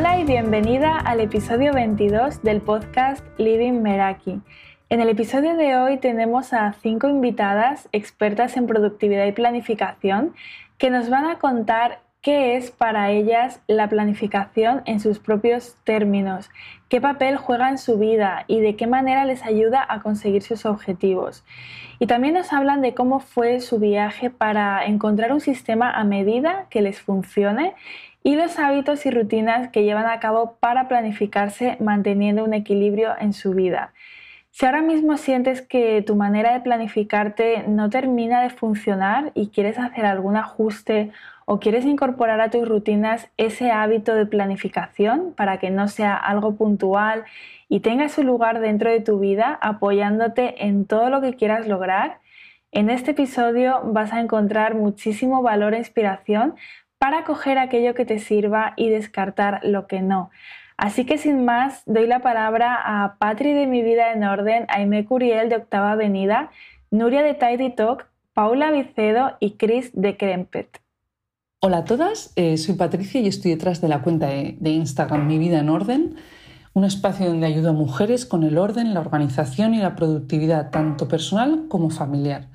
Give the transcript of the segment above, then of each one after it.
Hola y bienvenida al episodio 22 del podcast Living Meraki. En el episodio de hoy tenemos a cinco invitadas expertas en productividad y planificación que nos van a contar qué es para ellas la planificación en sus propios términos, qué papel juega en su vida y de qué manera les ayuda a conseguir sus objetivos. Y también nos hablan de cómo fue su viaje para encontrar un sistema a medida que les funcione y los hábitos y rutinas que llevan a cabo para planificarse manteniendo un equilibrio en su vida. Si ahora mismo sientes que tu manera de planificarte no termina de funcionar y quieres hacer algún ajuste o quieres incorporar a tus rutinas ese hábito de planificación para que no sea algo puntual y tenga su lugar dentro de tu vida apoyándote en todo lo que quieras lograr, en este episodio vas a encontrar muchísimo valor e inspiración para coger aquello que te sirva y descartar lo que no. Así que sin más, doy la palabra a Patri de Mi Vida en Orden, Aime Curiel de Octava Avenida, Nuria de Tidy Talk, Paula Vicedo y Chris de Krempet. Hola a todas, eh, soy Patricia y estoy detrás de la cuenta de, de Instagram Mi Vida en Orden, un espacio donde ayudo a mujeres con el orden, la organización y la productividad tanto personal como familiar.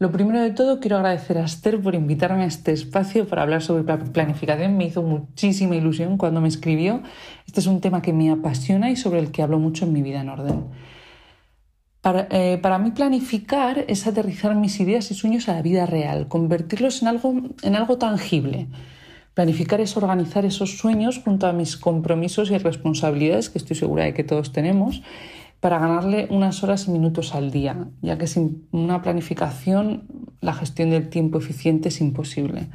Lo primero de todo, quiero agradecer a Esther por invitarme a este espacio para hablar sobre planificación. Me hizo muchísima ilusión cuando me escribió. Este es un tema que me apasiona y sobre el que hablo mucho en mi vida en orden. Para, eh, para, mí planificar es aterrizar mis ideas y sueños a la vida real, convertirlos en algo, en algo tangible. Planificar es organizar esos sueños junto a mis compromisos y responsabilidades, que estoy segura de que todos tenemos, para ganarle unas horas y minutos al día, ya que sin una planificación la gestión del tiempo eficiente es imposible.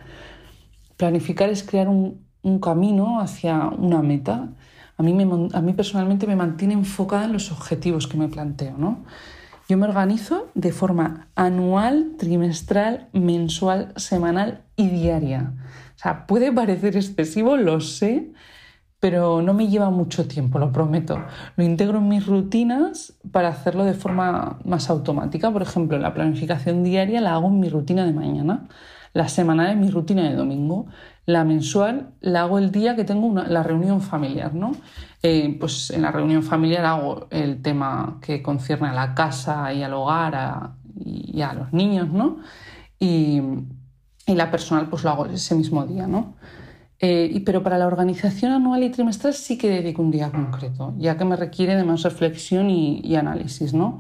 Planificar es crear un, camino hacia una meta. A mí, a mí, personalmente me mantiene enfocada en los objetivos que me planteo. ¿no? Yo me organizo de forma anual, trimestral, mensual, semanal y diaria. O sea, puede parecer excesivo, lo sé, pero no me lleva mucho tiempo, lo prometo. Lo integro en mis rutinas para hacerlo de forma más automática. Por ejemplo, la planificación diaria la hago en mi rutina de mañana, la semanal en mi rutina de domingo, la mensual la hago el día que tengo la reunión familiar, ¿no? Eh, pues en la reunión familiar hago el tema que concierne a la casa y al hogar y a los niños, ¿no? Y, y la personal pues lo hago ese mismo día, ¿no? Eh, pero para la organización anual y trimestral sí que dedico un día concreto, ya que me requiere de más reflexión y, análisis, ¿no?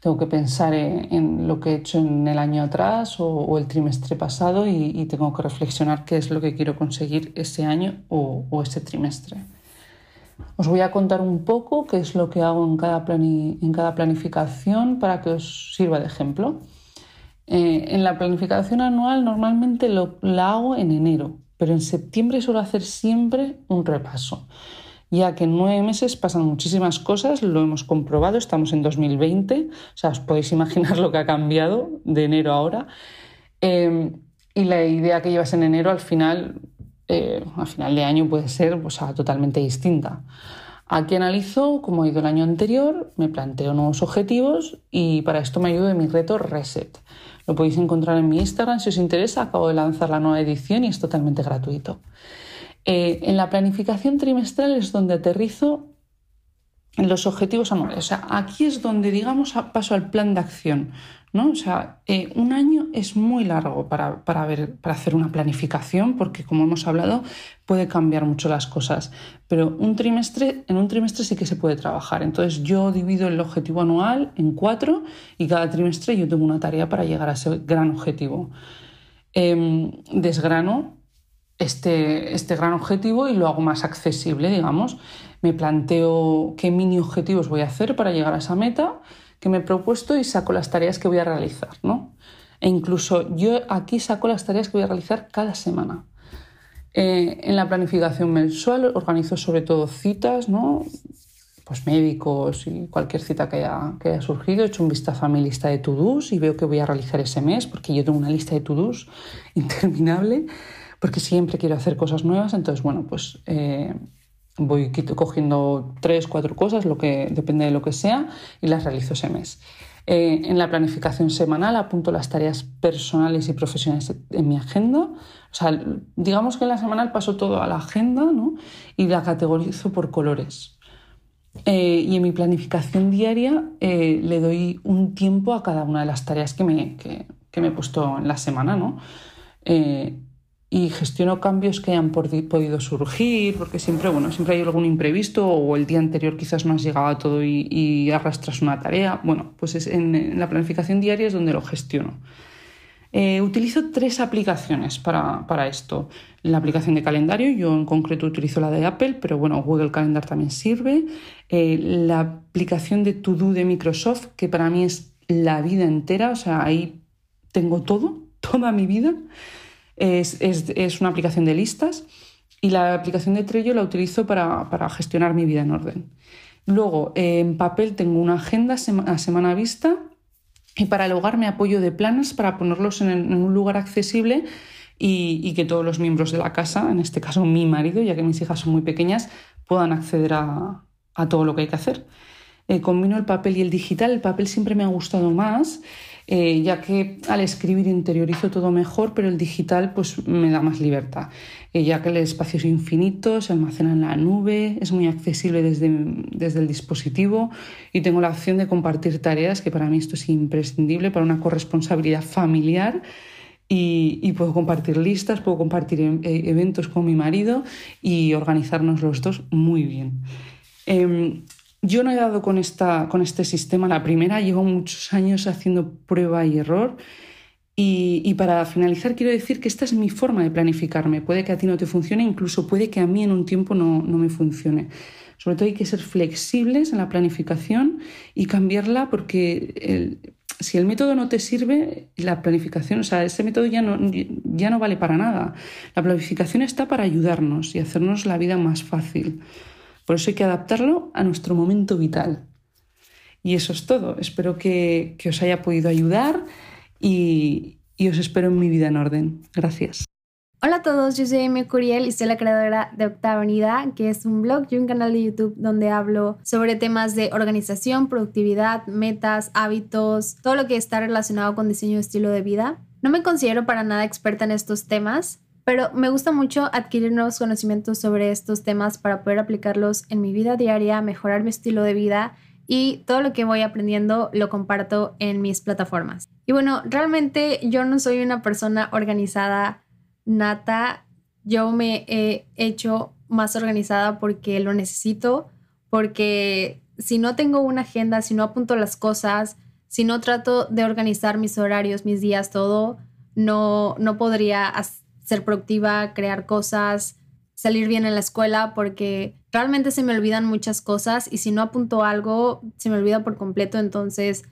Tengo que pensar en, lo que he hecho en el año atrás o, el trimestre pasado y, tengo que reflexionar qué es lo que quiero conseguir ese año o, ese trimestre. Os voy a contar un poco qué es lo que hago en cada, en cada planificación para que os sirva de ejemplo. Eh, en la planificación anual normalmente lo, la hago en enero, pero en septiembre suelo hacer siempre un repaso, ya que en nueve meses pasan muchísimas cosas, lo hemos comprobado, estamos en 2020, o sea, os podéis imaginar lo que ha cambiado de enero a ahora. Em, y la idea que llevas en enero al final, eh, al final de año puede ser pues, totalmente distinta. Aquí analizo cómo ha ido el año anterior, me planteo nuevos objetivos y para esto me ayuda mi reto Reset. Lo podéis encontrar en mi Instagram si os interesa. Acabo de lanzar la nueva edición y es totalmente gratuito. Eh, en la planificación trimestral es donde aterrizo los objetivos anuales. O sea, aquí es donde, digamos, paso al plan de acción. ¿no? O sea, eh, un año es muy largo para, para, hacer una planificación porque, como hemos hablado, puede cambiar mucho las cosas. Pero un trimestre, en un trimestre sí que se puede trabajar. Entonces yo divido el objetivo anual en cuatro y cada trimestre yo tengo una tarea para llegar a ese gran objetivo. Em, desgrano este, este gran objetivo y lo hago más accesible, digamos. Me planteo qué mini objetivos voy a hacer para llegar a esa meta que me he propuesto y saco las tareas que voy a realizar, ¿no? E incluso yo aquí saco las tareas que voy a realizar cada semana. Eh, en la planificación mensual organizo sobre todo citas, ¿no? Pues médicos y cualquier cita que haya, que haya surgido. He hecho un vistazo a mi lista de to-dos y veo que voy a realizar ese mes, porque yo tengo una lista de to-dos interminable, porque siempre quiero hacer cosas nuevas. Entonces, bueno, pues eh, voy cogiendo tres, cuatro cosas, lo que depende de lo que sea, y las realizo ese mes. Eh, en la planificación semanal apunto las tareas personales y profesionales en mi agenda. O sea, digamos que en la semanal paso todo a la agenda ¿no? y la categorizo por colores. Eh, y en mi planificación diaria eh, le doy un tiempo a cada una de las tareas que me, que, me he puesto en la semana. ¿no? Y gestiono cambios que hayan podido surgir, porque siempre, bueno, siempre hay algún imprevisto o el día anterior quizás no has llegado a todo y, arrastras una tarea. Bueno, pues es en, la planificación diaria es donde lo gestiono. Eh, utilizo tres aplicaciones para, para, esto. La aplicación de calendario, yo en concreto utilizo la de Apple, pero bueno, Google Calendar también sirve. Eh, la aplicación de To Do de Microsoft, que para mí es la vida entera, o sea, ahí tengo todo, toda mi vida es, una aplicación de listas y la aplicación de Trello la utilizo para, gestionar mi vida en orden. Luego, en papel tengo una agenda a semana vista y para el hogar me apoyo de planes para ponerlos en, un lugar accesible y, que todos los miembros de la casa, en este caso mi marido, ya que mis hijas son muy pequeñas, puedan acceder a, todo lo que hay que hacer. Eh, combino el papel y el digital. El papel siempre me ha gustado más eh, ya que al escribir interiorizo todo mejor, pero el digital pues me da más libertad, eh, ya que el espacio es infinito, se almacena en la nube, es muy accesible desde, desde el dispositivo y tengo la opción de compartir tareas, que para mí esto es imprescindible para una corresponsabilidad familiar. Y, puedo compartir listas, puedo compartir e, eventos con mi marido y organizarnos los dos muy bien. Em, yo no he dado con, esta, con este sistema la primera, llevo muchos años haciendo prueba y error. Y, para finalizar, quiero decir que esta es mi forma de planificarme. Puede que a ti no te funcione, incluso puede que a mí en un tiempo no, me funcione. Sobre todo hay que ser flexibles en la planificación y cambiarla porque si el método no te sirve, la planificación, o sea, ese método ya no, ya no vale para nada. La planificación está para ayudarnos y hacernos la vida más fácil. Por eso hay que adaptarlo a nuestro momento vital. Y eso es todo. Espero que, os haya podido ayudar y, os espero en mi vida en orden. Gracias. Hola a todos, yo soy Amy Curiel y soy la creadora de Octava Unidad, que es un blog y un canal de YouTube donde hablo sobre temas de organización, productividad, metas, hábitos, todo lo que está relacionado con diseño de estilo de vida. No me considero para nada experta en estos temas, pero me gusta mucho adquirir nuevos conocimientos sobre estos temas para poder aplicarlos en mi vida diaria, mejorar mi estilo de vida y todo lo que voy aprendiendo lo comparto en mis plataformas. Y bueno, realmente yo no soy una persona organizada nata, yo me he hecho más organizada porque lo necesito, porque si no tengo una agenda, si no apunto las cosas, si no trato de organizar mis horarios, mis días, todo, no, no podría ser productiva, crear cosas, salir bien en la escuela, porque realmente se me olvidan muchas cosas y si no apunto algo, se me olvida por completo. Entonces,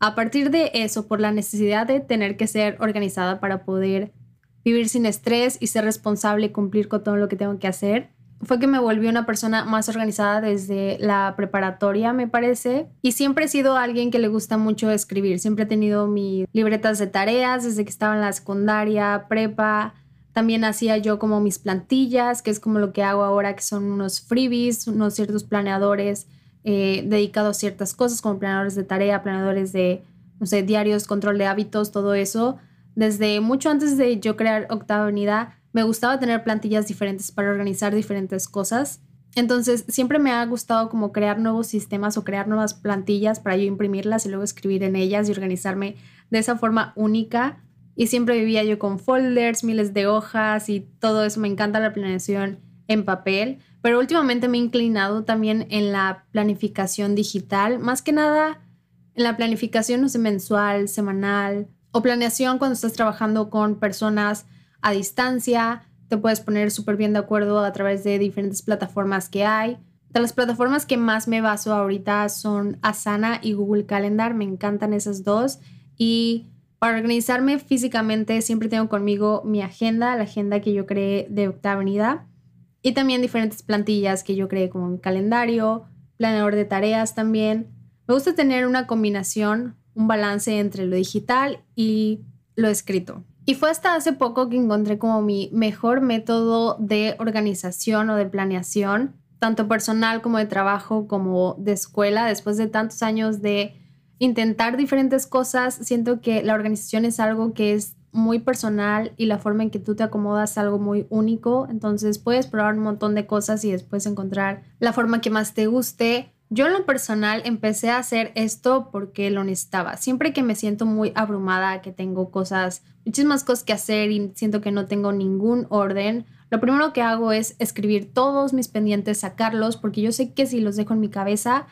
a partir de eso, por la necesidad de tener que ser organizada para poder vivir sin estrés y ser responsable y cumplir con todo lo que tengo que hacer, fue que me volví una persona más organizada desde la preparatoria, me parece. Y siempre he sido alguien que le gusta mucho escribir. Siempre he tenido mis libretas de tareas desde que estaba en la secundaria, prepa. También hacía yo como mis plantillas, que es como lo que hago ahora, que son unos freebies, unos ciertos planeadores eh, dedicados a ciertas cosas, como planeadores de tarea, planeadores de, no sé, diarios, control de hábitos, todo eso. Desde mucho antes de yo crear Octava Unidad, me gustaba tener plantillas diferentes para organizar diferentes cosas. Entonces, siempre me ha gustado como crear nuevos sistemas o crear nuevas plantillas para yo imprimirlas y luego escribir en ellas y organizarme de esa forma única y siempre vivía yo con folders, miles de hojas y todo eso. Me encanta la planeación en papel, pero últimamente me he inclinado también en la planificación digital, más que nada en la planificación, no sé, mensual, semanal o planeación cuando estás trabajando con personas a distancia. Te puedes poner súper bien de acuerdo a través de diferentes plataformas que hay. De las plataformas que más me baso ahorita son Asana y Google Calendar. Me encantan esas dos. Y para organizarme físicamente siempre tengo conmigo mi agenda, la agenda que yo creé de Octava Unidad y también diferentes plantillas que yo creé como mi calendario, planeador de tareas también. Me gusta tener una combinación, un balance entre lo digital y lo escrito. Y fue hasta hace poco que encontré como mi mejor método de organización o de planeación, tanto personal como de trabajo como de escuela, después de tantos años de intentar diferentes cosas. Siento que la organización es algo que es muy personal y la forma en que tú te acomodas es algo muy único. Entonces puedes probar un montón de cosas y después encontrar la forma que más te guste. Yo en lo personal empecé a hacer esto porque lo necesitaba. Siempre que me siento muy abrumada, que tengo cosas, muchísimas cosas que hacer y siento que no tengo ningún orden, lo primero que hago es escribir todos mis pendientes, sacarlos, porque yo sé que si los dejo en mi cabeza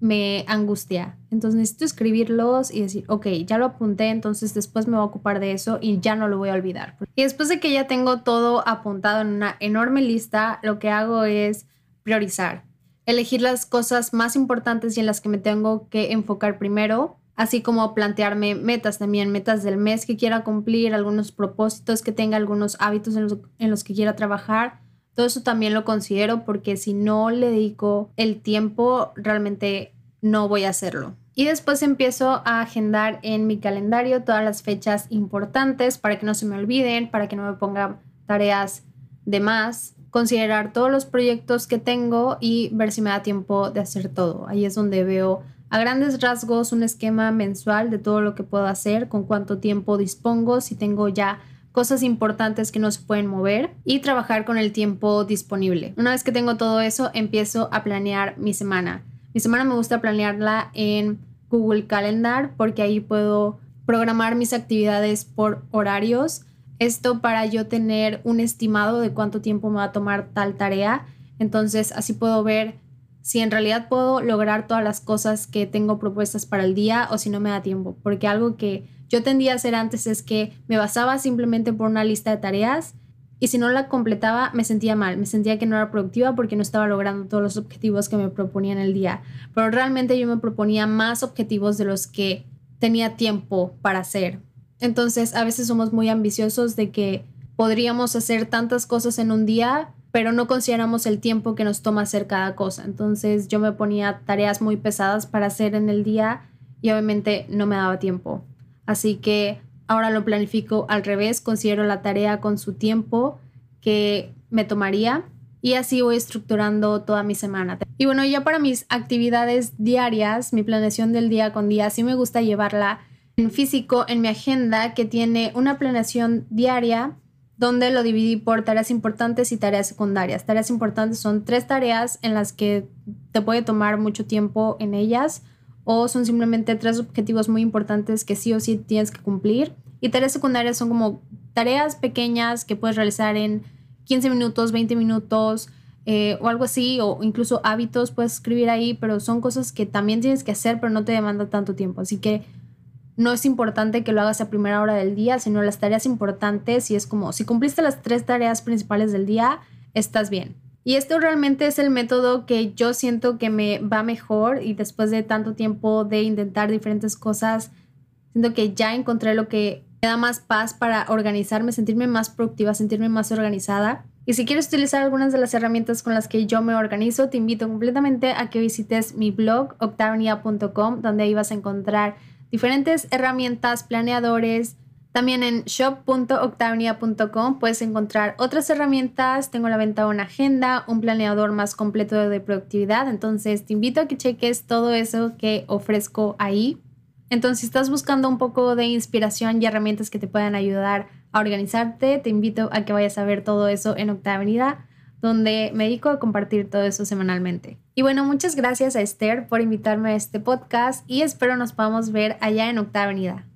me angustia. Entonces necesito escribirlos y decir, ok, ya lo apunté, entonces después me voy a ocupar de eso y ya no lo voy a olvidar. Y después de que ya tengo todo apuntado en una enorme lista, lo que hago es priorizar elegir las cosas más importantes y en las que me tengo que enfocar primero, así como plantearme metas también, metas del mes que quiera cumplir, algunos propósitos que tenga, algunos hábitos en los, en los que quiera trabajar. Todo eso también lo considero porque si no le dedico el tiempo, realmente no voy a hacerlo. Y después empiezo a agendar en mi calendario todas las fechas importantes para que no se me olviden, para que no me ponga tareas de más considerar todos los proyectos que tengo y ver si me da tiempo de hacer todo. Ahí es donde veo a grandes rasgos un esquema mensual de todo lo que puedo hacer, con cuánto tiempo dispongo, si tengo ya cosas importantes que no se pueden mover y trabajar con el tiempo disponible. Una vez que tengo todo eso, empiezo a planear mi semana. Mi semana me gusta planearla en Google Calendar porque ahí puedo programar mis actividades por horarios esto para yo tener un estimado de cuánto tiempo me va a tomar tal tarea. Entonces así puedo ver si en realidad puedo lograr todas las cosas que tengo propuestas para el día o si no me da tiempo. Porque algo que yo tendía a hacer antes es que me basaba simplemente por una lista de tareas y si no la completaba me sentía mal, me sentía que no era productiva porque no estaba logrando todos los objetivos que me proponía en el día. Pero realmente yo me proponía más objetivos de los que tenía tiempo para hacer. Entonces, a veces somos muy ambiciosos de que podríamos hacer tantas cosas en un día, pero no consideramos el tiempo que nos toma hacer cada cosa. Entonces, yo me ponía tareas muy pesadas para hacer en el día y obviamente no me daba tiempo. Así que ahora lo planifico al revés, considero la tarea con su tiempo que me tomaría y así voy estructurando toda mi semana. Y bueno, ya para mis actividades diarias, mi planeación del día con día, sí me gusta llevarla en físico en mi agenda que tiene una planeación diaria donde lo dividí por tareas importantes y tareas secundarias. Tareas importantes son tres tareas en las que te puede tomar mucho tiempo en ellas o son simplemente tres objetivos muy importantes que sí o sí tienes que cumplir. Y tareas secundarias son como tareas pequeñas que puedes realizar en 15 minutos, 20 minutos eh, o algo así, o incluso hábitos puedes escribir ahí, pero son cosas que también tienes que hacer, pero no te demanda tanto tiempo. Así que no es importante que lo hagas a primera hora del día, sino las tareas importantes y es como si cumpliste las tres tareas principales del día, estás bien. Y esto realmente es el método que yo siento que me va mejor y después de tanto tiempo de intentar diferentes cosas, siento que ya encontré lo que me da más paz para organizarme, sentirme más productiva, sentirme más organizada. Y si quieres utilizar algunas de las herramientas con las que yo me organizo, te invito completamente a que visites mi blog octavia.com, donde ahí vas a encontrar diferentes herramientas, planeadores. También en shop.octavia.com puedes encontrar otras herramientas. Tengo la venta una agenda, un planeador más completo de productividad. Entonces te invito a que cheques todo eso que ofrezco ahí. Entonces, si estás buscando un poco de inspiración y herramientas que te puedan ayudar a organizarte, te invito a que vayas a ver todo eso en Octavia donde me dedico a compartir todo eso semanalmente. Y bueno, muchas gracias a Esther por invitarme a este podcast y espero nos podamos ver allá en Octava Avenida.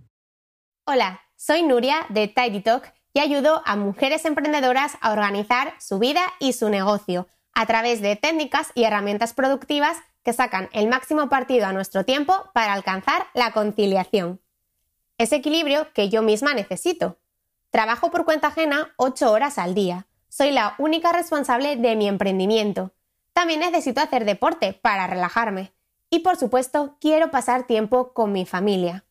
Hola, soy Nuria de Tidy Talk y ayudo a mujeres emprendedoras a organizar su vida y su negocio a través de técnicas y herramientas productivas que sacan el máximo partido a nuestro tiempo para alcanzar la conciliación. Ese equilibrio que yo misma necesito. Trabajo por cuenta ajena 8 horas al día soy la única responsable de mi emprendimiento. También necesito hacer deporte para relajarme. Y por supuesto, quiero pasar tiempo con mi familia.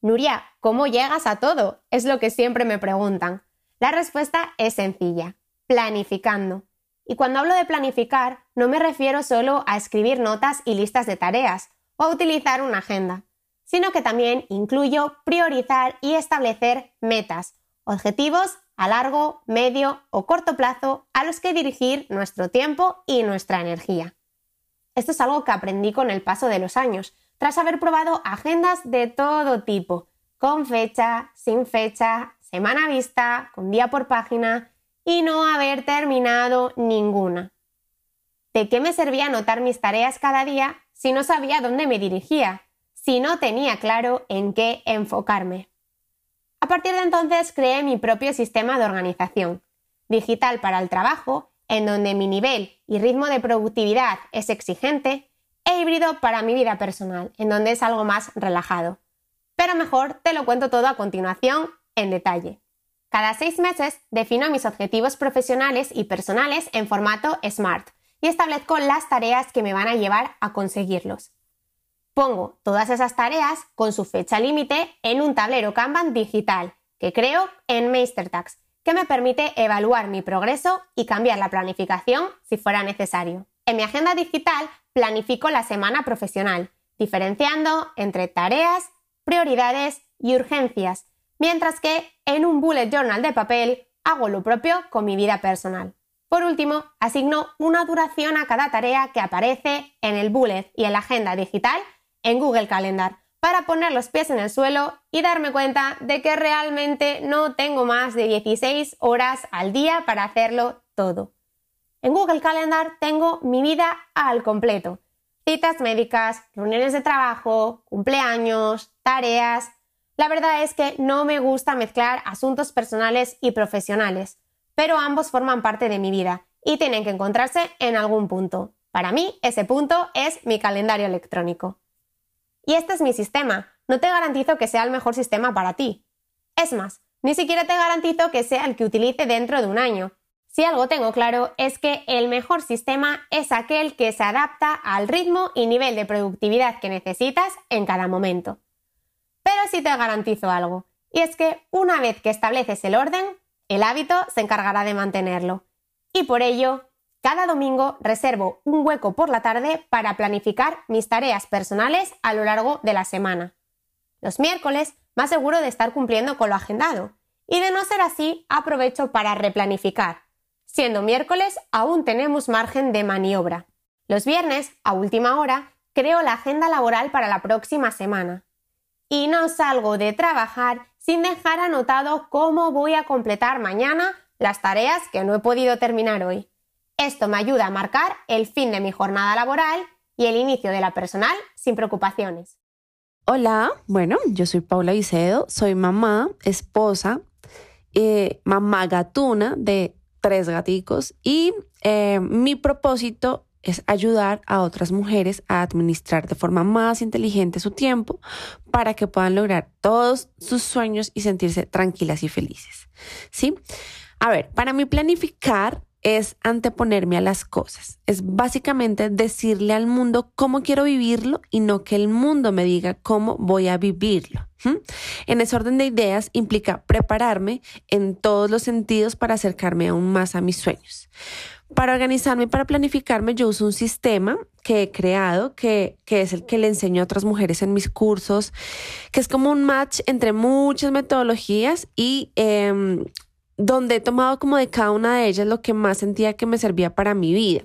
Nuria, ¿cómo llegas a todo? Es lo que siempre me preguntan. La respuesta es sencilla, planificando. Y cuando hablo de planificar, no me refiero solo a escribir notas y listas de tareas o a utilizar una agenda, sino que también incluyo priorizar y establecer metas, objetivos a largo, medio o corto plazo a los que dirigir nuestro tiempo y nuestra energía. Esto es algo que aprendí con el paso de los años, tras haber probado agendas de todo tipo, con fecha, sin fecha, semana vista, con día por página y no haber terminado ninguna. ¿De qué me servía anotar mis tareas cada día si no sabía dónde me dirigía, si no tenía claro en qué enfocarme? A partir de entonces creé mi propio sistema de organización, digital para el trabajo, en donde mi nivel y ritmo de productividad es exigente, e híbrido para mi vida personal, en donde es algo más relajado. Pero mejor te lo cuento todo a continuación en detalle. Cada seis meses defino mis objetivos profesionales y personales en formato SMART y establezco las tareas que me van a llevar a conseguirlos. Pongo todas esas tareas con su fecha límite en un tablero Kanban digital que creo en MeisterTax, que me permite evaluar mi progreso y cambiar la planificación si fuera necesario. En mi agenda digital planifico la semana profesional, diferenciando entre tareas, prioridades y urgencias, mientras que en un bullet journal de papel hago lo propio con mi vida personal. Por último, asigno una duración a cada tarea que aparece en el bullet y en la agenda digital en Google Calendar para poner los pies en el suelo y darme cuenta de que realmente no tengo más de 16 horas al día para hacerlo todo. En Google Calendar tengo mi vida al completo. Citas médicas, reuniones de trabajo, cumpleaños, tareas. La verdad es que no me gusta mezclar asuntos personales y profesionales, pero ambos forman parte de mi vida y tienen que encontrarse en algún punto. Para mí, ese punto es mi calendario electrónico. Y este es mi sistema. No te garantizo que sea el mejor sistema para ti. Es más, ni siquiera te garantizo que sea el que utilice dentro de un año. Si algo tengo claro es que el mejor sistema es aquel que se adapta al ritmo y nivel de productividad que necesitas en cada momento. Pero sí te garantizo algo, y es que una vez que estableces el orden, el hábito se encargará de mantenerlo. Y por ello, cada domingo reservo un hueco por la tarde para planificar mis tareas personales a lo largo de la semana. Los miércoles más seguro de estar cumpliendo con lo agendado y de no ser así aprovecho para replanificar. Siendo miércoles aún tenemos margen de maniobra. Los viernes, a última hora, creo la agenda laboral para la próxima semana. Y no salgo de trabajar sin dejar anotado cómo voy a completar mañana las tareas que no he podido terminar hoy. Esto me ayuda a marcar el fin de mi jornada laboral y el inicio de la personal sin preocupaciones. Hola, bueno, yo soy Paula Vicedo, soy mamá, esposa, eh, mamá gatuna de tres gaticos y eh, mi propósito es ayudar a otras mujeres a administrar de forma más inteligente su tiempo para que puedan lograr todos sus sueños y sentirse tranquilas y felices. ¿Sí? A ver, para mí planificar es anteponerme a las cosas. Es básicamente decirle al mundo cómo quiero vivirlo y no que el mundo me diga cómo voy a vivirlo. En ese orden de ideas implica prepararme en todos los sentidos para acercarme aún más a mis sueños. Para organizarme y para planificarme yo uso un sistema que he creado, que, es el que le enseño a otras mujeres en mis cursos, que es como un match entre muchas metodologías y em, donde he tomado como de cada una de ellas lo que más sentía que me servía para mi vida.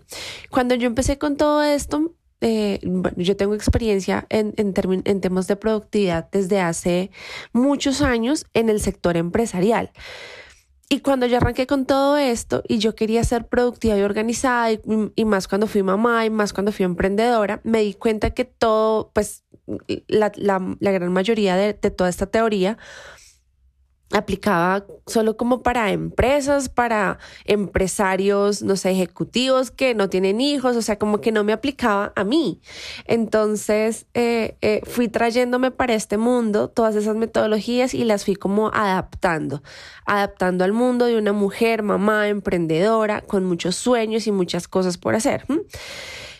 Cuando yo empecé con todo esto, eh, yo tengo experiencia en, en, temas de productividad desde hace muchos años en el sector empresarial. Y cuando yo arranqué con todo esto y yo quería ser productiva y organizada y, más cuando fui mamá y más cuando fui emprendedora, me di cuenta que todo, pues la, gran mayoría de toda esta teoría aplicaba solo como para empresas, para empresarios, no sé, ejecutivos que no tienen hijos, o sea, como que no me aplicaba a mí. Entonces eh, eh, fui trayéndome para este mundo todas esas metodologías y las fui como adaptando, adaptando al mundo de una mujer, mamá, emprendedora, con muchos sueños y muchas cosas por hacer.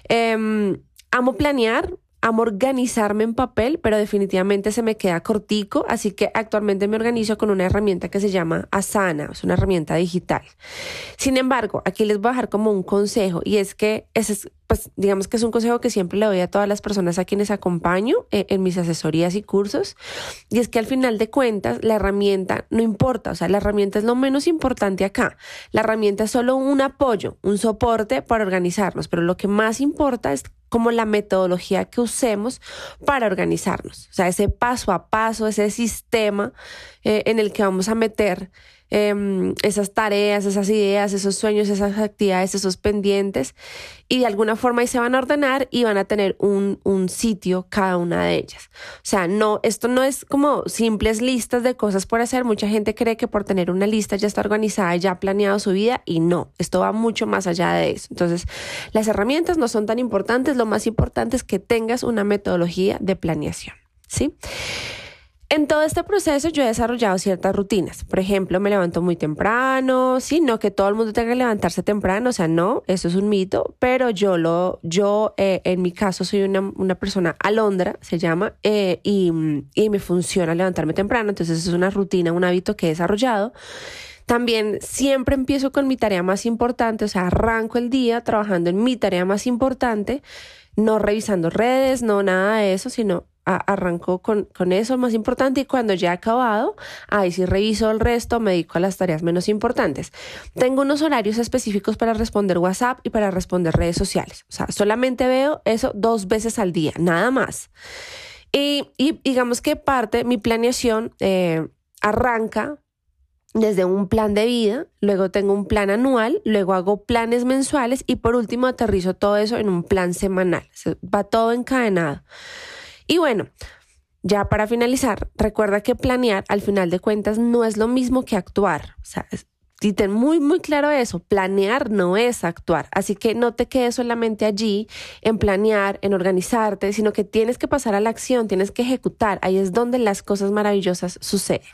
Em, amo planear, amo organizarme en papel, pero definitivamente se me queda cortico, así que actualmente me organizo con una herramienta que se llama Asana, es una herramienta digital. Sin embargo, aquí les voy a dejar como un consejo y es que ese es pues digamos que es un consejo que siempre le doy a todas las personas a quienes acompaño eh, en mis asesorías y cursos, y es que al final de cuentas la herramienta no importa, o sea, la herramienta es lo menos importante acá. La herramienta es solo un apoyo, un soporte para organizarnos, pero lo que más importa es como la metodología que usemos para organizarnos, o sea, ese paso a paso, ese sistema eh, en el que vamos a meter Em, esas tareas, esas ideas, esos sueños, esas actividades, esos pendientes y de alguna forma ahí se van a ordenar y van a tener un, un sitio cada una de ellas. O sea, no, esto no es como simples listas de cosas por hacer. Mucha gente cree que por tener una lista ya está organizada, ya ha planeado su vida y no, esto va mucho más allá de eso. Entonces, las herramientas no son tan importantes, lo más importante es que tengas una metodología de planeación. ¿Sí? En todo este proceso yo he desarrollado ciertas rutinas. Por ejemplo, me levanto muy temprano, sí, no que todo el mundo tenga que levantarse temprano, o sea, no, eso es un mito, pero yo lo, yo eh, en mi caso soy una, una persona alondra, se llama, eh, y, y me funciona levantarme temprano, entonces es una rutina, un hábito que he desarrollado. También siempre empiezo con mi tarea más importante, o sea, arranco el día trabajando en mi tarea más importante, no revisando redes, no nada de eso, sino arranco con, con eso más importante y cuando ya he acabado, ahí sí reviso el resto, me dedico a las tareas menos importantes. Tengo unos horarios específicos para responder WhatsApp y para responder redes sociales. O sea, solamente veo eso dos veces al día, nada más. Y, y digamos que parte, mi planeación eh, arranca desde un plan de vida, luego tengo un plan anual, luego hago planes mensuales y por último aterrizo todo eso en un plan semanal. Va todo encadenado. Y bueno, ya para finalizar, recuerda que planear al final de cuentas no es lo mismo que actuar. O sea, y ten muy, muy claro eso, planear no es actuar. Así que no te quedes solamente allí en planear, en organizarte, sino que tienes que pasar a la acción, tienes que ejecutar. Ahí es donde las cosas maravillosas suceden.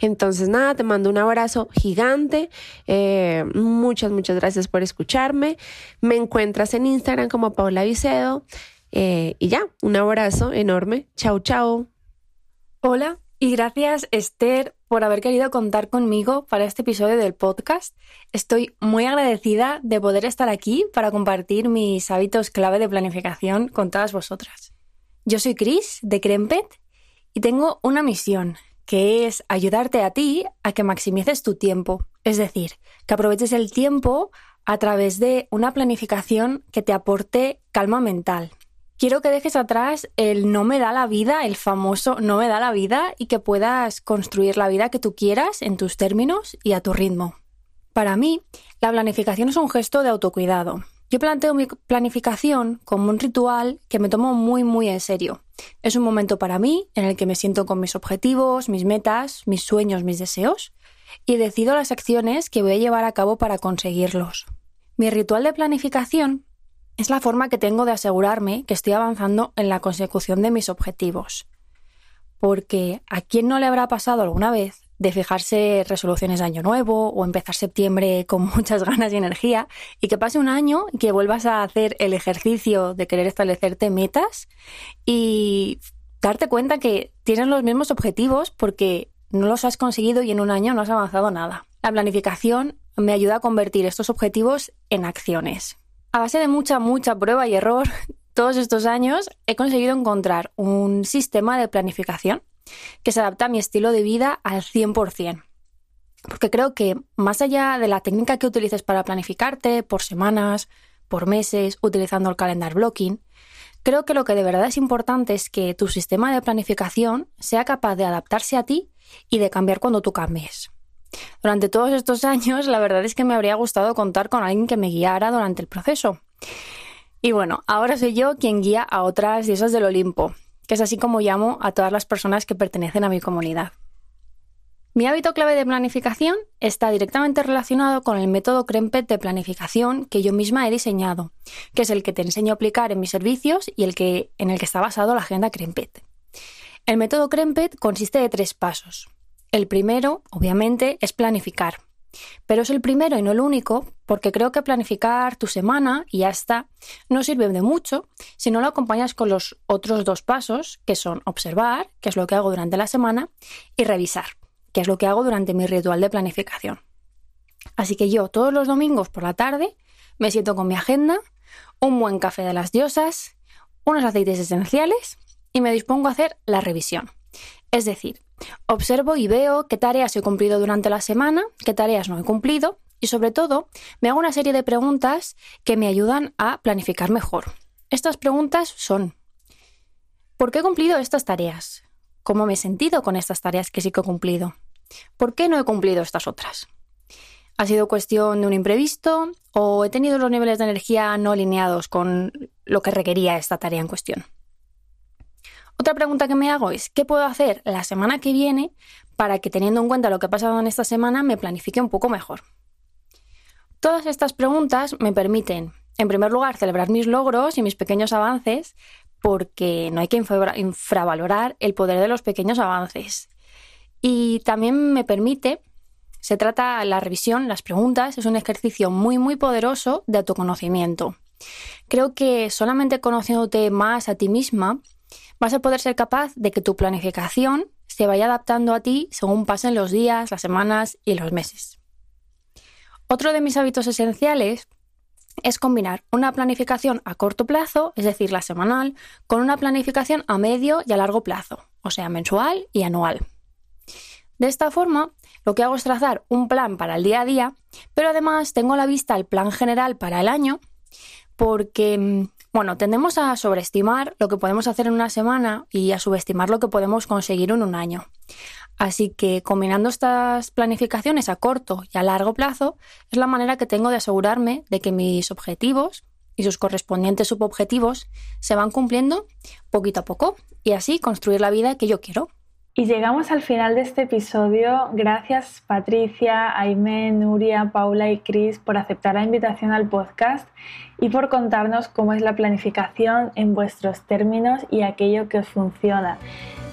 Entonces, nada, te mando un abrazo gigante. Eh, muchas, muchas gracias por escucharme. Me encuentras en Instagram como Paula Vicedo. Eh, y ya, un abrazo enorme. Chao, chao. Hola y gracias Esther por haber querido contar conmigo para este episodio del podcast. Estoy muy agradecida de poder estar aquí para compartir mis hábitos clave de planificación con todas vosotras. Yo soy Chris de Crempet y tengo una misión que es ayudarte a ti a que maximices tu tiempo, es decir, que aproveches el tiempo a través de una planificación que te aporte calma mental, quiero que dejes atrás el no me da la vida, el famoso no me da la vida y que puedas construir la vida que tú quieras en tus términos y a tu ritmo. Para mí, la planificación es un gesto de autocuidado. Yo planteo mi planificación como un ritual que me tomo muy muy en serio. Es un momento para mí en el que me siento con mis objetivos, mis metas, mis sueños, mis deseos y decido las acciones que voy a llevar a cabo para conseguirlos. Mi ritual de planificación es la forma que tengo de asegurarme que estoy avanzando en la consecución de mis objetivos. Porque a quién no le habrá pasado alguna vez de fijarse resoluciones de año nuevo o empezar septiembre con muchas ganas y energía y que pase un año y que vuelvas a hacer el ejercicio de querer establecerte metas y darte cuenta que tienes los mismos objetivos porque no los has conseguido y en un año no has avanzado nada. La planificación me ayuda a convertir estos objetivos en acciones a base de mucha, mucha prueba y error, todos estos años he conseguido encontrar un sistema de planificación que se adapta a mi estilo de vida al 100%. Porque creo que más allá de la técnica que utilices para planificarte por semanas, por meses, utilizando el calendar blocking, creo que lo que de verdad es importante es que tu sistema de planificación sea capaz de adaptarse a ti y de cambiar cuando tú cambies. Durante todos estos años, la verdad es que me habría gustado contar con alguien que me guiara durante el proceso. Y bueno, ahora soy yo quien guía a otras diosas del Olimpo, que es así como llamo a todas las personas que pertenecen a mi comunidad. Mi hábito clave de planificación está directamente relacionado con el método Crempet de planificación que yo misma he diseñado, que es el que te enseño a aplicar en mis servicios y el que, en el que está basado la agenda Crempet. El método Crempet consiste de tres pasos. El primero, obviamente, es planificar. Pero es el primero y no el único, porque creo que planificar tu semana y ya está no sirve de mucho si no lo acompañas con los otros dos pasos, que son observar, que es lo que hago durante la semana, y revisar, que es lo que hago durante mi ritual de planificación. Así que yo todos los domingos por la tarde me siento con mi agenda, un buen café de las diosas, unos aceites esenciales y me dispongo a hacer la revisión. Es decir, observo y veo qué tareas he cumplido durante la semana, qué tareas no he cumplido y sobre todo me hago una serie de preguntas que me ayudan a planificar mejor. Estas preguntas son, ¿por qué he cumplido estas tareas? ¿Cómo me he sentido con estas tareas que sí que he cumplido? ¿Por qué no he cumplido estas otras? ¿Ha sido cuestión de un imprevisto o he tenido los niveles de energía no alineados con lo que requería esta tarea en cuestión? Otra pregunta que me hago es, ¿qué puedo hacer la semana que viene para que teniendo en cuenta lo que ha pasado en esta semana me planifique un poco mejor? Todas estas preguntas me permiten, en primer lugar, celebrar mis logros y mis pequeños avances, porque no hay que infravalorar el poder de los pequeños avances. Y también me permite, se trata la revisión, las preguntas, es un ejercicio muy, muy poderoso de autoconocimiento. Creo que solamente conociéndote más a ti misma, vas a poder ser capaz de que tu planificación se vaya adaptando a ti según pasen los días, las semanas y los meses. Otro de mis hábitos esenciales es combinar una planificación a corto plazo, es decir, la semanal, con una planificación a medio y a largo plazo, o sea, mensual y anual. De esta forma, lo que hago es trazar un plan para el día a día, pero además tengo a la vista el plan general para el año, porque mm, bueno, tendemos a sobreestimar lo que podemos hacer en una semana y a subestimar lo que podemos conseguir en un año. Así que combinando estas planificaciones a corto y a largo plazo es la manera que tengo de asegurarme de que mis objetivos y sus correspondientes subobjetivos se van cumpliendo poquito a poco y así construir la vida que yo quiero. Y llegamos al final de este episodio. Gracias Patricia, Aime, Nuria, Paula y Cris por aceptar la invitación al podcast y por contarnos cómo es la planificación en vuestros términos y aquello que os funciona.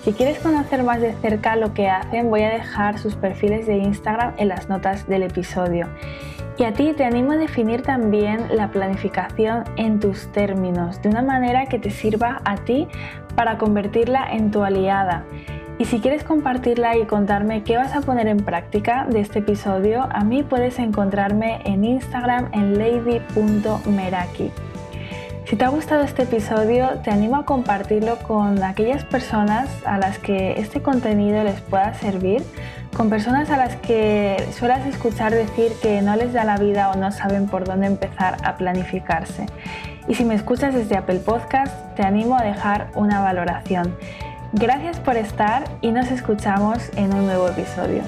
Si quieres conocer más de cerca lo que hacen, voy a dejar sus perfiles de Instagram en las notas del episodio. Y a ti te animo a definir también la planificación en tus términos, de una manera que te sirva a ti para convertirla en tu aliada. Y si quieres compartirla y contarme qué vas a poner en práctica de este episodio, a mí puedes encontrarme en Instagram en lady.meraki. Si te ha gustado este episodio, te animo a compartirlo con aquellas personas a las que este contenido les pueda servir, con personas a las que suelas escuchar decir que no les da la vida o no saben por dónde empezar a planificarse. Y si me escuchas desde Apple Podcast, te animo a dejar una valoración. Gracias por estar y nos escuchamos en un nuevo episodio.